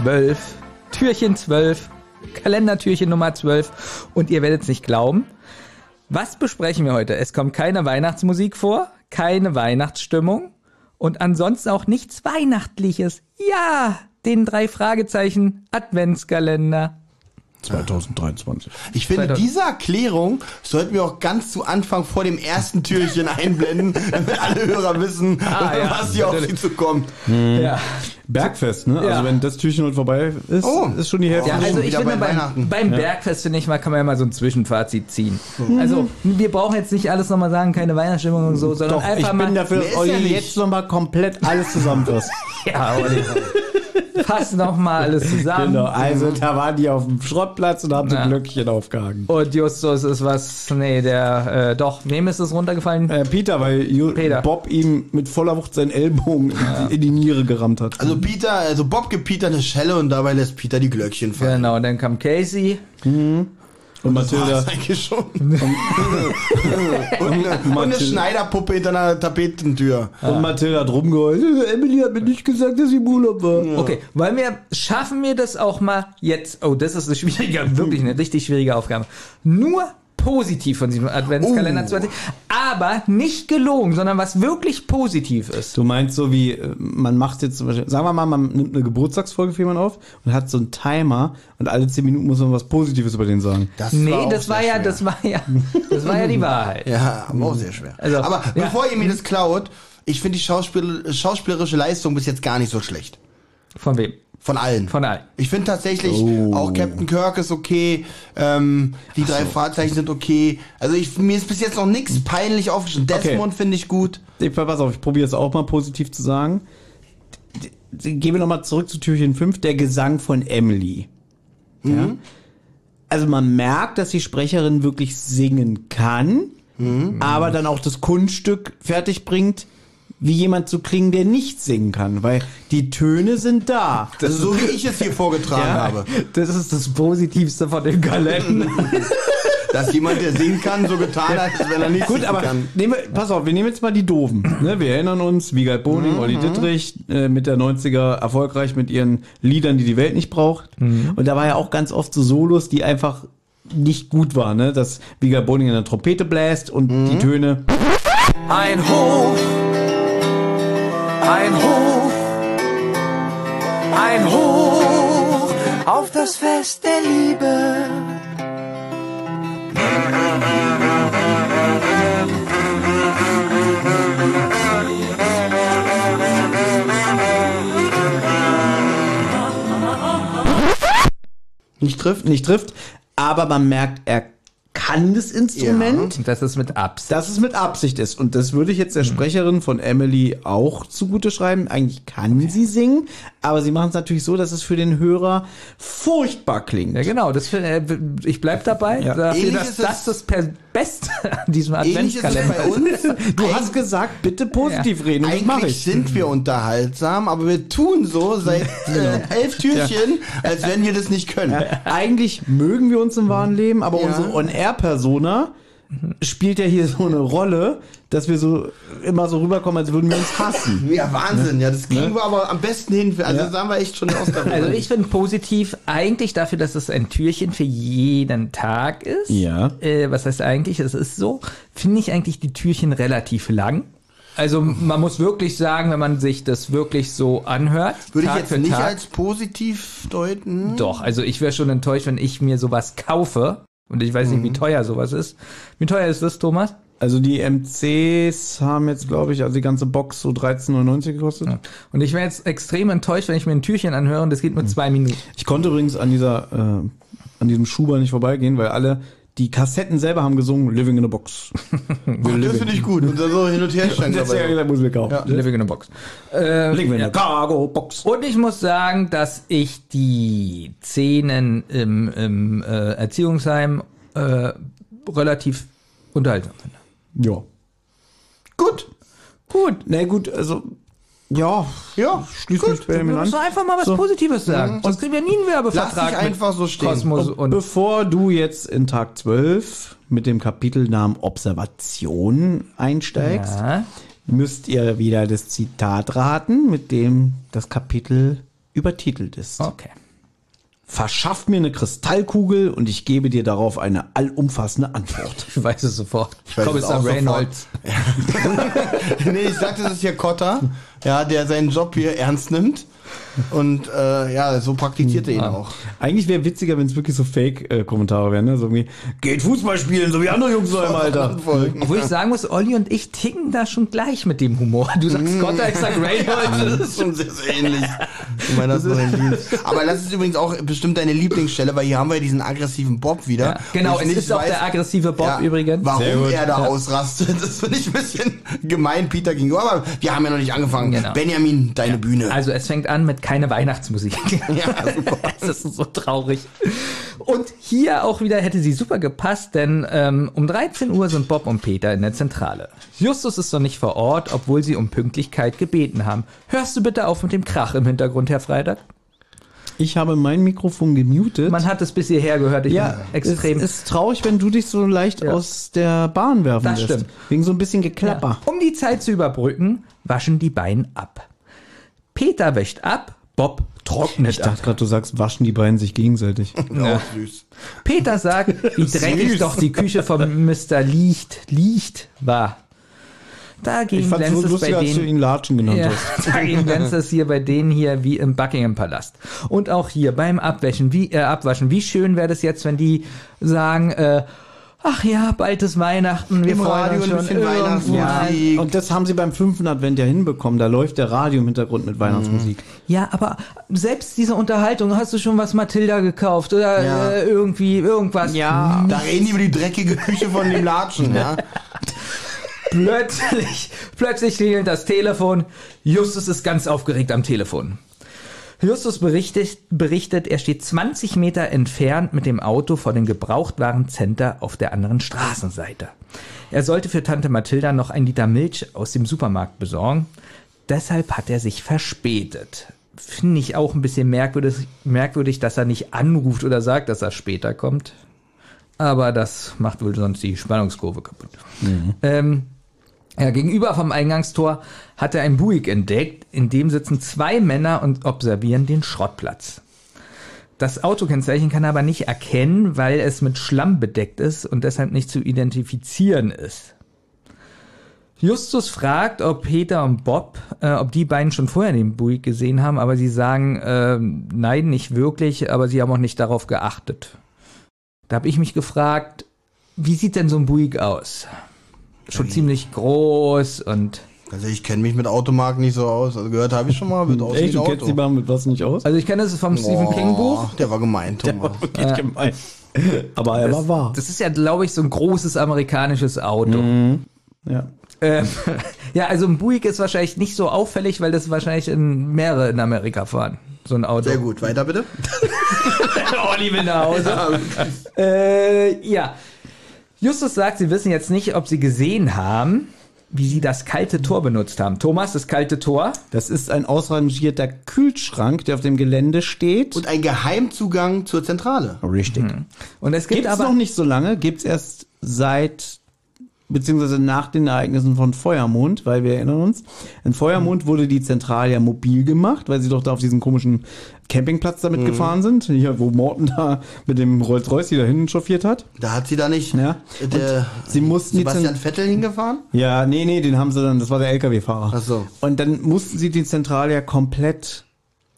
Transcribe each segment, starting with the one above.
Tag 12, Türchen 12, Kalendertürchen Nummer 12 und ihr werdet es nicht glauben. Was besprechen wir heute? Es kommt keine Weihnachtsmusik vor, keine Weihnachtsstimmung und ansonsten auch nichts Weihnachtliches. Ja, den drei Fragezeichen Adventskalender. 2023. Ich finde, 2000. diese Erklärung sollten wir auch ganz zu Anfang vor dem ersten Türchen einblenden, damit alle Hörer wissen, Ah, ja, was hier auf sie natürlich. zukommt. Ja. Bergfest, ne? Ja. Also wenn das Türchen heute vorbei ist, Oh. ist schon die Hälfte. Ja, also ich finde, bei beim, Weihnachten. beim Bergfest, finde ich mal, kann man ja mal so ein Zwischenfazit ziehen. Also, wir brauchen jetzt nicht alles nochmal sagen, keine Weihnachtsstimmung und so, sondern Doch, einfach ich mal. bin dafür, Nee, dass nicht. jetzt nochmal komplett alles zusammenfasst. Ja, Olli. Fass nochmal alles zusammen. genau, also da waren die auf dem Schrottplatz und haben so Ja. ein Glöckchen aufgehangen. Und Justus ist was, nee, der, äh, doch, wem ist es runtergefallen? Äh, Peter, weil Ju Peter. Bob ihm mit voller Wucht seinen Ellbogen in die Niere gerammt hat. Also Peter, also Bob gibt Peter eine Schelle und dabei lässt Peter die Glöckchen fallen. Genau, und dann kam Casey. Und Mathilda, War's eigentlich schon. und, eine, und eine Schneiderpuppe hinter einer Tapetentür. und Mathilda hat rumgeheult. Emily hat mir nicht gesagt, dass sie im Urlaub war. Okay, wollen wir, schaffen wir das auch mal jetzt? Oh, das ist eine schwierige, wirklich eine richtig schwierige Aufgabe. Nur positiv von diesem Adventskalender Oh. 20, aber nicht gelogen, sondern was wirklich positiv ist. Du meinst so wie, äh, man macht jetzt zum Beispiel, sagen wir mal, man nimmt eine Geburtstagsfolge für jemanden auf und hat so einen Timer und alle 10 Minuten muss man was Positives über den sagen. Das nee, auch das war ja, das war ja, das war ja die Wahrheit. Ja, aber auch sehr schwer. Also, aber ja. bevor ihr mir das klaut, ich finde die Schauspiel schauspielerische Leistung bis jetzt gar nicht so schlecht. Von wem? Von allen. Von allen. Ich finde tatsächlich, Oh. auch Captain Kirk ist okay, ähm, die drei Fahrzeichen sind okay. Also ich, mir ist bis jetzt noch nichts peinlich aufgeschrieben. Desmond finde ich gut. Ich, pass auf, ich probiere es auch mal positiv zu sagen. Gehen wir nochmal zurück zu Türchen 5, der Gesang von Emily. Ja? Also man merkt, dass die Sprecherin wirklich singen kann, aber dann auch das Kunststück fertig bringt, wie jemand zu klingen, der nicht singen kann, weil die Töne sind da. Also so wie ich es hier vorgetragen habe. Das ist das Positivste von dem Kalender. Dass jemand, der singen kann, so getan hat, als wenn er nicht Gut, singen aber kann. nehmen wir, pass auf, wir nehmen jetzt mal die Doofen. Ne, wir erinnern uns, Wiegald Boning, Olli Dittrich, äh, mit der 90er erfolgreich mit ihren Liedern, die die Welt nicht braucht. Und da war ja auch ganz oft so Solos, die einfach nicht gut waren, ne? dass Wiegald Boning in der Trompete bläst und die Töne. Ein Hoch, ein Hoch, ein Hoch auf das Fest der Liebe. Nicht trifft? nicht trifft, aber man merkt, er kann das Instrument. Und das ist mit Absicht. Dass es mit Absicht ist. Und das würde ich jetzt der Sprecherin von Emily auch zugute schreiben. Eigentlich kann sie singen, aber sie machen es natürlich so, dass es für den Hörer furchtbar klingt. Ja, genau. Das, äh, ich bleib dabei, Ja. dafür, dass das das per Beste an diesem Adventskalender bei ist. uns. Du hast gesagt, bitte positiv reden und das mache Eigentlich ich. sind wir unterhaltsam, aber wir tun so seit äh, elf Türchen, als wenn wir das nicht können. Eigentlich mögen wir uns im wahren Leben, aber Ja. unsere On-Air-Persona spielt ja hier so eine Rolle, dass wir so immer so rüberkommen, als würden wir uns hassen. Ja, Wahnsinn. Ja, das kriegen wir aber am besten hin. Also das haben wir echt schon ausgearbeitet. Also ich finde positiv eigentlich dafür, dass es ein Türchen für jeden Tag ist. Ja. Äh, was heißt eigentlich? Es ist so. Finde ich eigentlich die Türchen relativ lang. Also man muss wirklich sagen, wenn man sich das wirklich so anhört. Würde ich Tag jetzt für nicht Tag, als positiv deuten. Doch, also ich wäre schon enttäuscht, wenn ich mir sowas kaufe. Und ich weiß nicht, Mhm. wie teuer sowas ist. Wie teuer ist das, Thomas? Also die MCs haben jetzt, glaube ich, also die ganze Box so 13,99 gekostet. Und ich wäre jetzt extrem enttäuscht, wenn ich mir ein Türchen anhöre und das geht nur zwei Minuten. Ich konnte übrigens an dieser, äh, an diesem Schuber nicht vorbeigehen, weil alle, die Kassetten selber haben gesungen, Living in a Box. Ach, das finde ich gut. Und dann so hin und her stand Das ja dabei. gesagt, muss wir kaufen. Ja. Living in a Box. Äh, Living in a Cargo Box. Und ich muss sagen, dass ich die Szenen im, im äh, Erziehungsheim äh, relativ unterhaltsam finde. Ja. Gut. Gut. Na gut, also, ja, Ja, schließ mich bei musst an. einfach mal was So. Positives sagen. Sonst kriegen wir nie einen Werbevertrag. Lass einfach so stehen. Kosmos Und und bevor du jetzt in Tag 12 mit dem Kapitelnamen Observation einsteigst, ja. müsst ihr wieder das Zitat raten, mit dem das Kapitel übertitelt ist. Okay. Verschaff mir eine Kristallkugel und ich gebe dir darauf eine allumfassende Antwort. Ich weiß es sofort. weiß es Kommissar sofort. Reynolds. nee, ich sagte, das ist hier Kotter, ja, der seinen Job hier ernst nimmt. Und äh, ja, so praktiziert er ihn auch. Eigentlich wäre witziger, wenn es wirklich so Fake-Kommentare wären, ne? So irgendwie, geht Fußball spielen, so wie andere Jungs so im Alter. Obwohl ich sagen muss, Olli und ich ticken da schon gleich mit dem Humor. Du sagst Cotta, ich sag Reynolds. Das ist schon sehr, sehr ähnlich. Ich meine, das ist noch ein Dienst. Aber das ist übrigens auch bestimmt deine Lieblingsstelle, weil hier haben wir ja diesen aggressiven Bob wieder. Ja, genau, es ist auch der aggressive Bob übrigens. Warum er da ausrastet, das finde ich ein bisschen gemein Peter gegenüber. Aber wir haben ja noch nicht angefangen. Genau. Benjamin, deine Bühne. Also es fängt an mit keine Weihnachtsmusik. Ja, super. Das ist so traurig. Und hier auch wieder hätte sie super gepasst, denn ähm, um 13 Uhr sind Bob und Peter in der Zentrale. Justus ist noch nicht vor Ort, obwohl sie um Pünktlichkeit gebeten haben. Hörst du bitte auf mit dem Krach im Hintergrund, Herr Freitag? Ich habe mein Mikrofon gemutet. Man hat es bis hierher gehört. Ich ja, bin extrem. Es ist traurig, wenn du dich so leicht Ja. aus der Bahn werfen Das lässt. stimmt. Wegen so ein bisschen Geklapper. Um die Zeit zu überbrücken, waschen die beiden ab. Peter wäscht ab, Bob trocknet Ich dachte gerade, du sagst, waschen die beiden sich gegenseitig. Auch süß. Peter sagt, wie dreckig doch die Küche von Mr. Licht, Licht war. Ich Dagegen fand es so glänzt es lustig, bei als du denen, ihn Latschen genannt ja, hast. dagegen glänzt es hier bei denen hier wie im Buckingham Palast. Und auch hier beim Abwäschen, wie, äh, Abwaschen, wie schön wäre das jetzt, wenn die sagen, äh, ach ja, bald ist Weihnachten, wir Im freuen Radio uns ein schon. bisschen irgendwo. Weihnachtsmusik. Und das haben sie beim fünften Advent ja hinbekommen. Da läuft der Radio im Hintergrund mit Weihnachtsmusik. Ja, aber selbst diese Unterhaltung, hast du schon was Matilda gekauft oder Ja. äh, irgendwie irgendwas? Ja. Da reden die über die dreckige Küche von dem Latschen, ja. Plötzlich, plötzlich klingelt das Telefon. Justus ist ganz aufgeregt am Telefon. Justus berichtet, berichtet, er steht 20 Meter entfernt mit dem Auto vor dem Gebrauchtwarencenter auf der anderen Straßenseite. Er sollte für Tante Mathilda noch ein Liter Milch aus dem Supermarkt besorgen. Deshalb hat er sich verspätet. Finde ich auch ein bisschen merkwürdig, merkwürdig, dass er nicht anruft oder sagt, dass er später kommt. Aber das macht wohl sonst die Spannungskurve kaputt. Ähm, ja, gegenüber vom Eingangstor hat er ein Buick entdeckt, in dem sitzen zwei Männer und observieren den Schrottplatz. Das Autokennzeichen kann er aber nicht erkennen, weil es mit Schlamm bedeckt ist und deshalb nicht zu identifizieren ist. Justus fragt, ob Peter und Bob, äh, ob die beiden schon vorher den Buick gesehen haben, aber sie sagen, äh, nein, nicht wirklich, aber sie haben auch nicht darauf geachtet. Da habe ich mich gefragt, wie sieht denn so ein Buick aus? Schon ziemlich groß und Also ich kenne mich mit Automarken nicht so aus. Also gehört habe ich schon mal, wird aus wie Echt, du Auto. kennst die Bahn mit was nicht aus? also ich kenne das vom Stephen Oh, King Buch. Der war gemein, Thomas. wirklich gemein. Aber er war wahr. Das ist ja, glaube ich, so ein großes amerikanisches Auto. Ja. Ähm, ja, also ein Buick ist wahrscheinlich nicht so auffällig, weil das wahrscheinlich in mehrere in Amerika fahren. So ein Auto. Sehr gut, weiter bitte. Olli will nach Hause. Äh, ja. Justus sagt, sie wissen jetzt nicht, ob sie gesehen haben, wie sie das kalte Tor benutzt haben. Thomas, das kalte Tor. Das ist ein ausrangierter Kühlschrank, der auf dem Gelände steht. Und ein Geheimzugang zur Zentrale. Richtig. Und es gibt Gibt's aber noch nicht so lange, gibt's erst seit beziehungsweise nach den Ereignissen von Feuermond, weil wir erinnern uns, in Feuermond wurde die Zentrale ja mobil gemacht, weil sie doch da auf diesen komischen Campingplatz damit gefahren sind, hier, wo Morten da mit dem Rolls-Royce die da hinten chauffiert hat. Da hat sie da nicht Ja. äh, der Sie mussten die Sebastian Zent- Vettel hingefahren? Ja, nee, nee, den haben sie dann, das war der LKW-Fahrer. Ach so. Und dann mussten sie die Zentrale ja komplett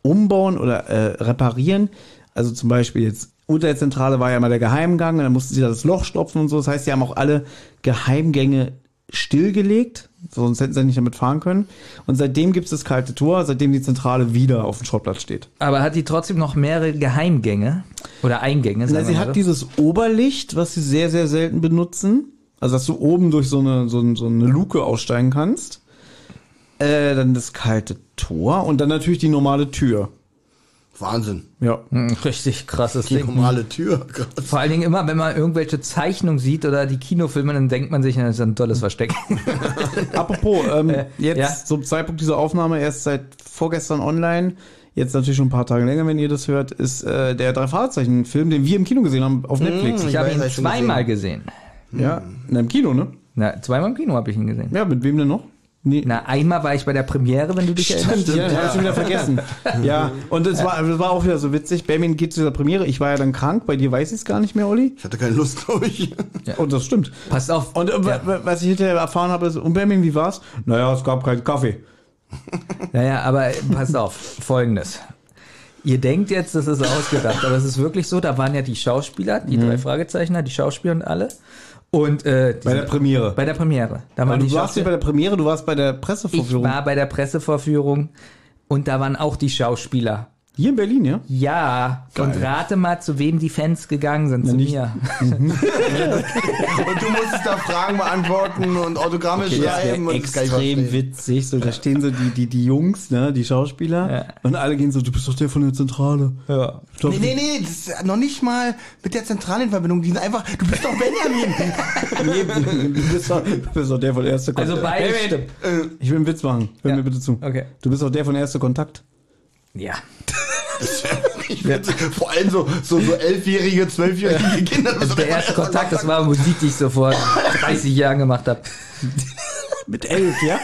umbauen oder äh, reparieren. Also zum Beispiel jetzt unter der Zentrale war ja mal der Geheimgang und dann mussten sie da das Loch stopfen und so. Das heißt, sie haben auch alle Geheimgänge stillgelegt, sonst hätten sie nicht damit fahren können. Und seitdem gibt es das kalte Tor, seitdem die Zentrale wieder auf dem Schrottplatz steht. aber hat die trotzdem noch mehrere Geheimgänge oder Eingänge? Na, sie hat so. dieses Oberlicht, was sie sehr, sehr selten benutzen. Also, dass du oben durch so eine, so, so eine Luke aussteigen kannst. Äh, dann das kalte Tor und dann natürlich die normale Tür. Wahnsinn. Ja. Hm, richtig krasses Die Ding. normale Tür. Vor allen Dingen immer, wenn man irgendwelche Zeichnungen sieht oder die Kinofilme, dann denkt man sich, das ist ein tolles Versteck. Apropos, ähm, jetzt ja. zum Zeitpunkt dieser Aufnahme erst seit vorgestern online, jetzt natürlich schon ein paar Tage länger, wenn ihr das hört, ist äh, der drei Fragezeichen Film, den wir im Kino gesehen haben auf Netflix. Ich Ich habe ihn zweimal gesehen. Ja, in einem Kino, ne? Na, zweimal im Kino habe ich ihn gesehen. Ja, mit wem denn noch? Nee. Na, einmal war ich bei der Premiere, wenn du dich erinnerst. Stimmt, ja, hab ich schon wieder vergessen. Ja, und es war, das war auch wieder so witzig. Benjamin geht zu dieser Premiere. Ich war ja dann krank. Bei dir weiß ich es gar nicht mehr, Olli. Ich hatte keine Lust, glaube ich. Und das stimmt. Passt auf. Und äh, wa- was ich hinterher erfahren habe, ist, und Benjamin, wie war's? Naja, es gab keinen Kaffee. Naja, aber passt auf, folgendes. Ihr denkt jetzt, das ist ausgedacht, aber es ist wirklich so, da waren ja die Schauspieler, die drei Fragezeichner, die Schauspieler und alle. Und äh, Bei der Premiere. bei der Premiere. Da Aber du warst nicht bei der Premiere, du warst bei der Ich Pressevorführung. war bei der Pressevorführung und da waren auch die Schauspieler. Hier in Berlin, ja? Ja, und rate mal, zu wem die Fans gegangen sind, zu nicht- mir. Und du musstest da Fragen beantworten und Autogramme Das wäre schreiben. und das ich extrem verstehen. witzig. So, da stehen so die, die, die Jungs, ne, die Schauspieler. Ja. Und alle gehen so, du bist doch der von der Zentrale. Ja. Nee, nee, nee, das ist noch nicht mal mit der zentralen Verbindung. Die sind einfach, du bist doch Benjamin. nee, du, bist doch, du bist doch der von Erster Also Kontakt. beide Benjamin, stimmt. Ich will einen Witz machen. Hör Ja. mir bitte zu. Okay. Du bist doch der von Erster Kontakt. Ja. Ich find, Vor allem so, so, so elfjährige, zwölfjährige Kinder. Also der erste Kontakt, das war Musik, die ich so vor 30 Jahren gemacht habe. Mit elf, ja?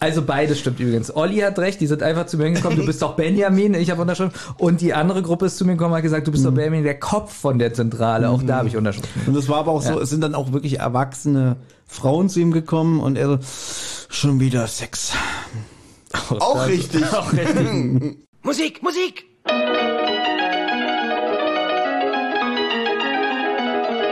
Also beides stimmt übrigens. Olli hat recht, die sind einfach zu mir gekommen, du bist doch Benjamin, ich habe unterschrieben. Und die andere Gruppe ist zu mir gekommen und hat gesagt, du bist doch Benjamin, der Kopf von der Zentrale. Auch da habe ich unterschrieben. Und es war aber auch so, es sind dann auch wirklich erwachsene Frauen zu ihm gekommen und er so, schon wieder Sex. Auch richtig. Musik, Musik!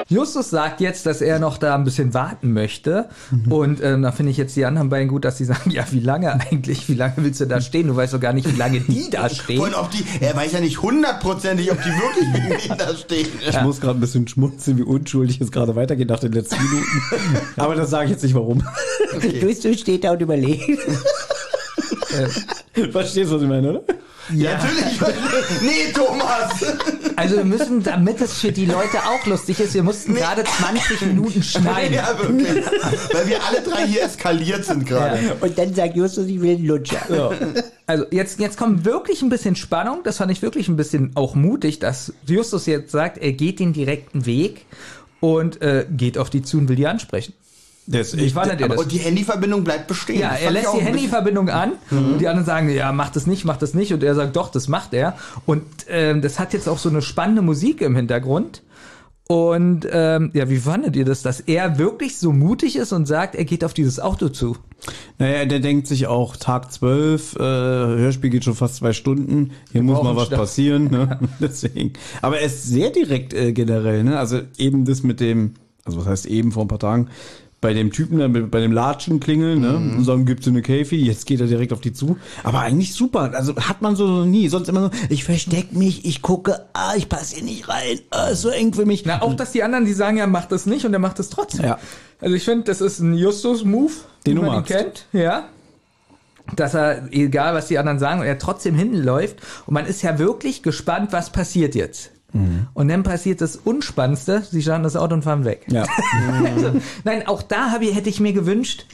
Justus sagt jetzt, dass er noch da ein bisschen warten möchte. Und ähm, da finde ich jetzt die anderen beiden gut, dass sie sagen, ja, wie lange eigentlich? Wie lange willst du da stehen? Du weißt doch gar nicht, wie lange die da stehen. Und ob die, er weiß ja nicht hundertprozentig, ob die wirklich wegen ihm da stehen. Ich muss gerade ein bisschen schmunzeln, wie unschuldig es gerade weitergeht nach den letzten Minuten. aber das sage ich jetzt nicht warum. Du steht da und überlegt. Verstehst du, was ich meine, oder? Ja. Natürlich. Nee, Thomas. Also wir müssen, damit es für die Leute auch lustig ist, wir mussten gerade 20 Minuten schneiden. Ja, wirklich. Weil wir alle drei hier eskaliert sind gerade. Und dann sagt Justus, ich will einen Lutscher. Also jetzt, jetzt kommt wirklich ein bisschen Spannung. Das fand ich wirklich ein bisschen auch mutig, dass Justus jetzt sagt, er geht den direkten Weg und äh, geht auf die zu und will die ansprechen. Das Wie fandet ihr das? Und die Handyverbindung bleibt bestehen. Ja, er ich lässt die Handyverbindung an und die anderen sagen, ja, mach das nicht, mach das nicht. Und er sagt, doch, das macht er. Und ähm, das hat jetzt auch so eine spannende Musik im Hintergrund. Und ähm, ja, wie fandet ihr das, dass er wirklich so mutig ist und sagt, er geht auf dieses Auto zu? Naja, der denkt sich auch, Tag 12, äh, Hörspiel geht schon fast zwei Stunden, hier muss mal was Stoff. passieren. Ne? Deswegen. Aber er ist sehr direkt äh, generell. Ne? Also eben das mit dem, also was heißt eben vor ein paar Tagen, bei dem Typen, bei dem Latschen klingeln, ne? und sagen, gibt's eine Käfi, jetzt geht er direkt auf die zu. Aber eigentlich super. Also hat man so noch nie. Sonst immer so, ich versteck mich, ich gucke, ah, ich passe hier nicht rein, ah, ist so eng für mich. Na, auch dass die anderen, die sagen, er macht das nicht und er macht es trotzdem. Ja. Also ich finde, das ist ein Justus-Move, Den man magst. kennt. Ja. Dass er, egal was die anderen sagen, er trotzdem hinläuft. Und man ist ja wirklich gespannt, was passiert jetzt. Und dann passiert das Unspannendste, sie starten das Auto und fahren weg. Ja. Also, nein, auch da habe ich, hätte ich mir gewünscht,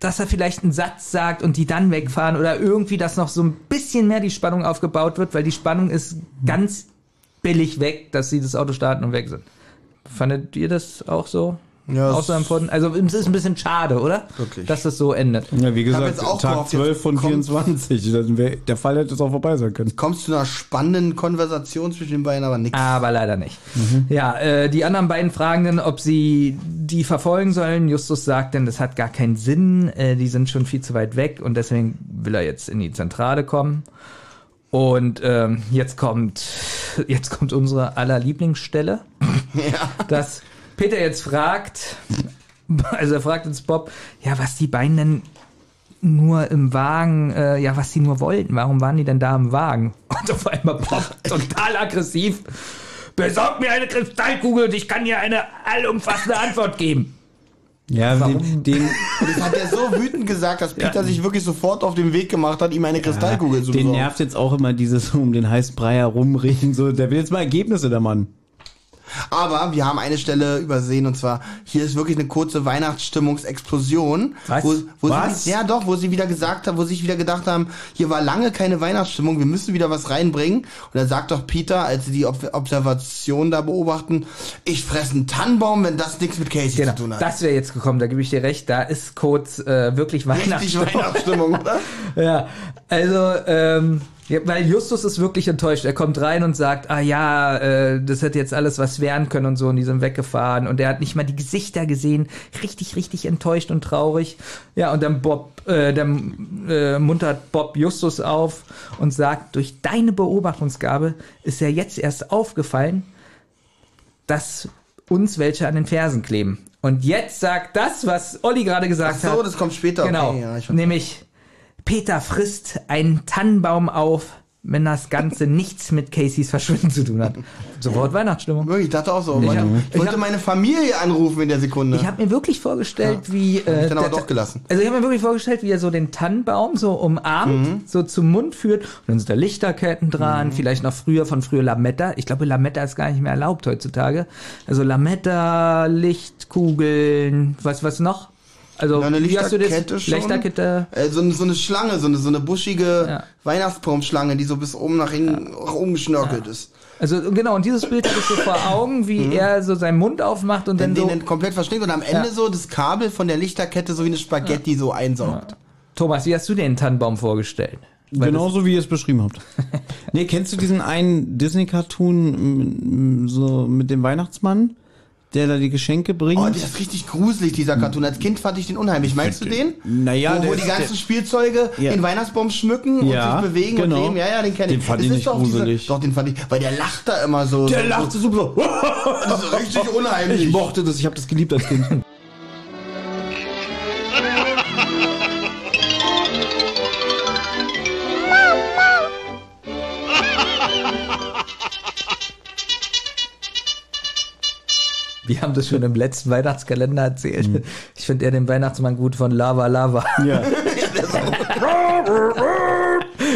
dass er vielleicht einen Satz sagt und die dann wegfahren oder irgendwie, dass noch so ein bisschen mehr die Spannung aufgebaut wird, weil die Spannung ist ganz billig weg, dass sie das Auto starten und weg sind. Fandet ihr das auch so? Ja, auch es- so empfunden? Also es ist ein bisschen schade, oder? Wirklich. Dass das so endet. Ja, wie gesagt, Tag gehofft, 12 jetzt von kommt- 24. Dann wär, der Fall hätte es auch vorbei sein können. Kommst zu einer spannenden Konversation zwischen den beiden, aber nix. Aber leider nicht. Mhm. Ja, äh, die anderen beiden fragen dann, ob sie die verfolgen sollen. Justus sagt dann, das hat gar keinen Sinn, äh, die sind schon viel zu weit weg und deswegen will er jetzt in die Zentrale kommen. Und ähm, jetzt kommt jetzt kommt unsere aller Lieblingsstelle, dass Peter jetzt fragt, also er fragt uns Bob, ja, was die beiden denn nur im Wagen, äh, ja, was die nur wollten. Warum waren die denn da im Wagen? Und auf einmal Bob total aggressiv. Besorg mir eine Kristallkugel und ich kann dir eine allumfassende Antwort geben. Ja, den, den, Das hat er so wütend gesagt, dass Peter sich wirklich sofort auf den Weg gemacht hat, ihm eine Kristallkugel zu den besorgen. nervt jetzt auch immer dieses um den heißen Brei herumreden. So, der will jetzt mal Ergebnisse, der Mann. Aber wir haben eine Stelle übersehen und zwar hier ist wirklich eine kurze Weihnachtsstimmungsexplosion. Was? Wo, wo Was? Sie, ja doch, wo sie wieder gesagt haben, wo sie sich wieder gedacht haben, hier war lange keine Weihnachtsstimmung, wir müssen wieder was reinbringen. Und dann sagt doch Peter, als sie die Ob Observation da beobachten, ich fresse einen Tannenbaum, wenn das nichts mit Casey Genau, zu tun hat. das wäre jetzt gekommen, da gebe ich dir recht, da ist kurz äh, wirklich Richtig Weihnachtsstimmung. Weihnachtsstimmung, oder? Ja, also, ähm, ja, weil Justus ist wirklich enttäuscht. Er kommt rein und sagt, ah ja, äh, das hätte jetzt alles was werden können und so, und die sind weggefahren. Und er hat nicht mal die Gesichter gesehen. Richtig, richtig enttäuscht und traurig. Ja, und dann Bob, äh, dann äh, muntert Bob Justus auf und sagt, durch deine Beobachtungsgabe ist ja jetzt erst aufgefallen, dass uns welche an den Fersen kleben. Und jetzt sagt das, was Olli gerade gesagt Ach so, hat. das kommt später. Genau. Okay, ja, ich Nämlich, Peter frisst einen Tannenbaum auf, wenn das Ganze nichts mit Caseys Verschwinden zu tun hat. Sofort Weihnachtsstimmung. Wirklich, ich dachte auch so. Ich Ich, hab- ich wollte hab- meine Familie anrufen in der Sekunde. Ich habe mir wirklich vorgestellt, wie. Äh, ich dann aber der- doch gelassen. Also ich habe mir wirklich vorgestellt, wie er so den Tannenbaum so umarmt, Mhm. so zum Mund führt und dann sind da Lichterketten dran, vielleicht noch früher von früher Lametta. Ich glaube, Lametta ist gar nicht mehr erlaubt heutzutage. Also Lametta, Lichtkugeln, was was noch? Also Ja, eine wie hast du das? Lichterkette schon. Lichterkette. Äh, so, eine- so eine Schlange, so eine, so eine buschige Ja. Weihnachtsbaumschlange, die so bis oben nach hinten nach oben geschnörkelt ist. Also genau, und dieses Bild hatte ich so vor Augen, wie er so seinen Mund aufmacht und Den, dann so. den komplett verschlingt und am Ende Ja. so das Kabel von der Lichterkette so wie eine Spaghetti so einsaugt. Thomas, wie hast du den Tannenbaum vorgestellt? Weil Genauso wie ihr es beschrieben habt. nee, kennst du diesen einen Disney-Cartoon so mit dem Weihnachtsmann, der da die Geschenke bringt? Oh, der ist richtig gruselig, dieser Cartoon. Als Kind fand ich den unheimlich. Meinst du den? Naja, wo, der wo ist- die ganzen der- Spielzeuge Ja. den Weihnachtsbaum schmücken Ja, und sich bewegen genau. und leben. Ja, ja, den kenne ich. Den fand Es ich ist nicht doch diese- gruselig. Doch, den fand ich, weil der lacht da immer so. der so, lacht so. so super. Das ist richtig unheimlich. Ich mochte das, ich habe das geliebt als Kind. Wir haben das schon im letzten Weihnachtskalender erzählt. Ich finde eher den Weihnachtsmann gut von Lava Lava. Ja.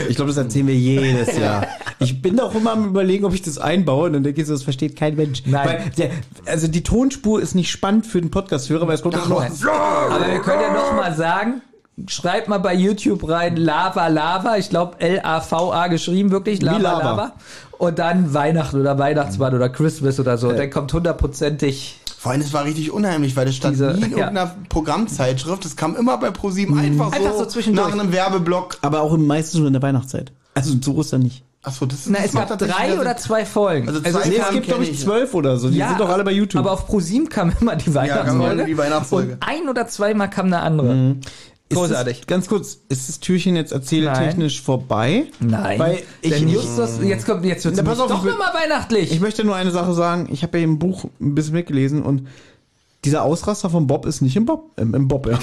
Ich glaube, das erzählen wir jedes Jahr. Ich bin auch immer am überlegen, ob ich das einbaue und dann denke ich so, das versteht kein Mensch. Nein. Der, also die Tonspur ist nicht spannend für den Podcast-Hörer, weil es kommt Ach, noch? Aber wir können ja noch mal sagen, schreibt mal bei YouTube rein Lava Lava, ich glaube L-A-V-A geschrieben, wirklich Lava Lava. Lava. Und dann Weihnachten oder Weihnachtsmann oder Christmas oder so. Dann kommt hundertprozentig. Vor allem, es war richtig unheimlich, weil das stand Diese- nie in ja. irgendeiner Programmzeitschrift. Das kam immer bei ProSieben einfach, Einfach so, so zwischendurch. nach einem Werbeblock. aber auch meistens nur in der Weihnachtszeit. Also zu Ostern nicht. Achso, das ist Na, es das gab drei so- oder zwei Folgen. Also Also, Nee, es gibt, glaube ich, zwölf oder so. Die sind doch alle bei YouTube. Aber auf ProSieben kam immer die kam Weihnachtsfolge. immer die Weihnachtsfolge. Und ein oder zweimal kam eine andere. Ist Großartig. Das, ganz kurz, ist das Türchen jetzt erzähltechnisch vorbei? Nein. Weil ich, Denn Justus, jetzt kommt, jetzt wird's Na, pass nämlich auf, doch immer weihnachtlich. ich möchte nur eine Sache sagen. Ich habe ja im Buch ein bisschen mitgelesen und dieser Ausraster von Bob ist nicht im Bob. Im, im Bob, ja.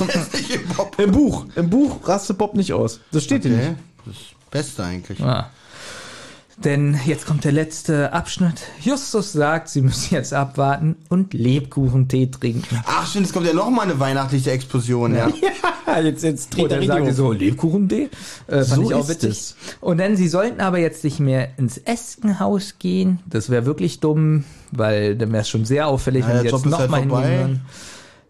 Im Buch. Im Buch rastet Bob nicht aus. Das steht hier Okay. nicht. Das Beste eigentlich. Ja. Denn jetzt kommt der letzte Abschnitt. Justus sagt, sie müssen jetzt abwarten und Lebkuchentee trinken. Ach stimmt, es kommt ja noch mal eine weihnachtliche Explosion, ja. Ja, jetzt, jetzt dreht er dann richtig sagen die so, Lebkuchentee? Äh, fand So ich auch ist witzig. es. Und dann, sie sollten aber jetzt nicht mehr ins Eskenhaus gehen. Das wäre wirklich dumm, weil dann wäre es schon sehr auffällig, Ja, wenn sie jetzt ist halt nochmal hingehen würden.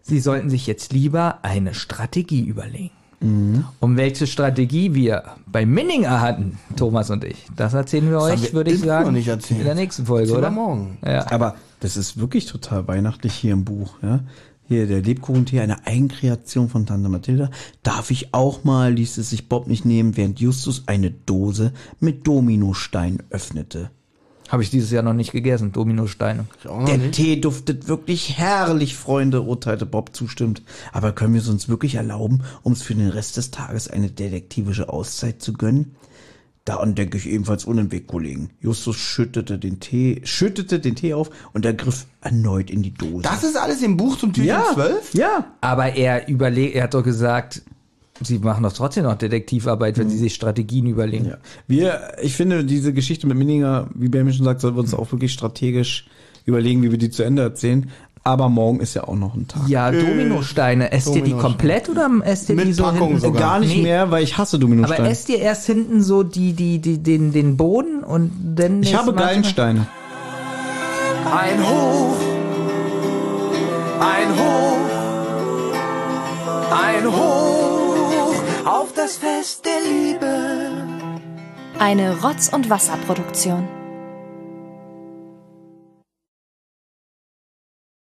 Sie sollten sich jetzt lieber eine Strategie überlegen. Mhm. Um welche Strategie wir bei Minninger hatten, Thomas und ich, das erzählen wir haben euch, wir würde ich sagen, noch nicht in der nächsten Folge, oder? morgen. Ja. Aber das ist wirklich total weihnachtlich hier im Buch, ja. Hier, der Lebkuchentee, eine Eigenkreation von Tante Mathilda. Darf ich auch mal, ließ es sich Bob nicht nehmen, während Justus eine Dose mit Dominostein öffnete. Habe ich dieses Jahr noch nicht gegessen, Dominosteine. Der nicht. Tee duftet wirklich herrlich, Freunde, urteilte Bob zustimmt. Aber können wir es uns wirklich erlauben, uns für den Rest des Tages eine detektivische Auszeit zu gönnen? Daran denke ich ebenfalls unentwegt, Kollegen. Justus schüttete den Tee, schüttete den Tee auf und er griff erneut in die Dose. Das ist alles im Buch zum Türchen ja, 12? ja. Aber er überlegt, er hat doch gesagt, sie machen doch trotzdem noch Detektivarbeit, wenn sie sich Strategien überlegen. Ja. Wir, ich finde, diese Geschichte mit Minninger, wie Benjamin schon sagt, sollten wir uns auch wirklich strategisch überlegen, wie wir die zu Ende erzählen. Aber morgen ist ja auch noch ein Tag. Ja, Dominosteine. Esst ihr die komplett oder esst ihr Mit die so Packung hinten? sogar. Gar nicht Nee. mehr, weil ich hasse Aber Dominosteine. esst ihr erst hinten so die, die, die, den, den Boden und dann. ich habe Gallensteine. Ein Hoch, ein Hoch, ein Hoch auf das Fest der Liebe. Eine Rotz- und Wasserproduktion.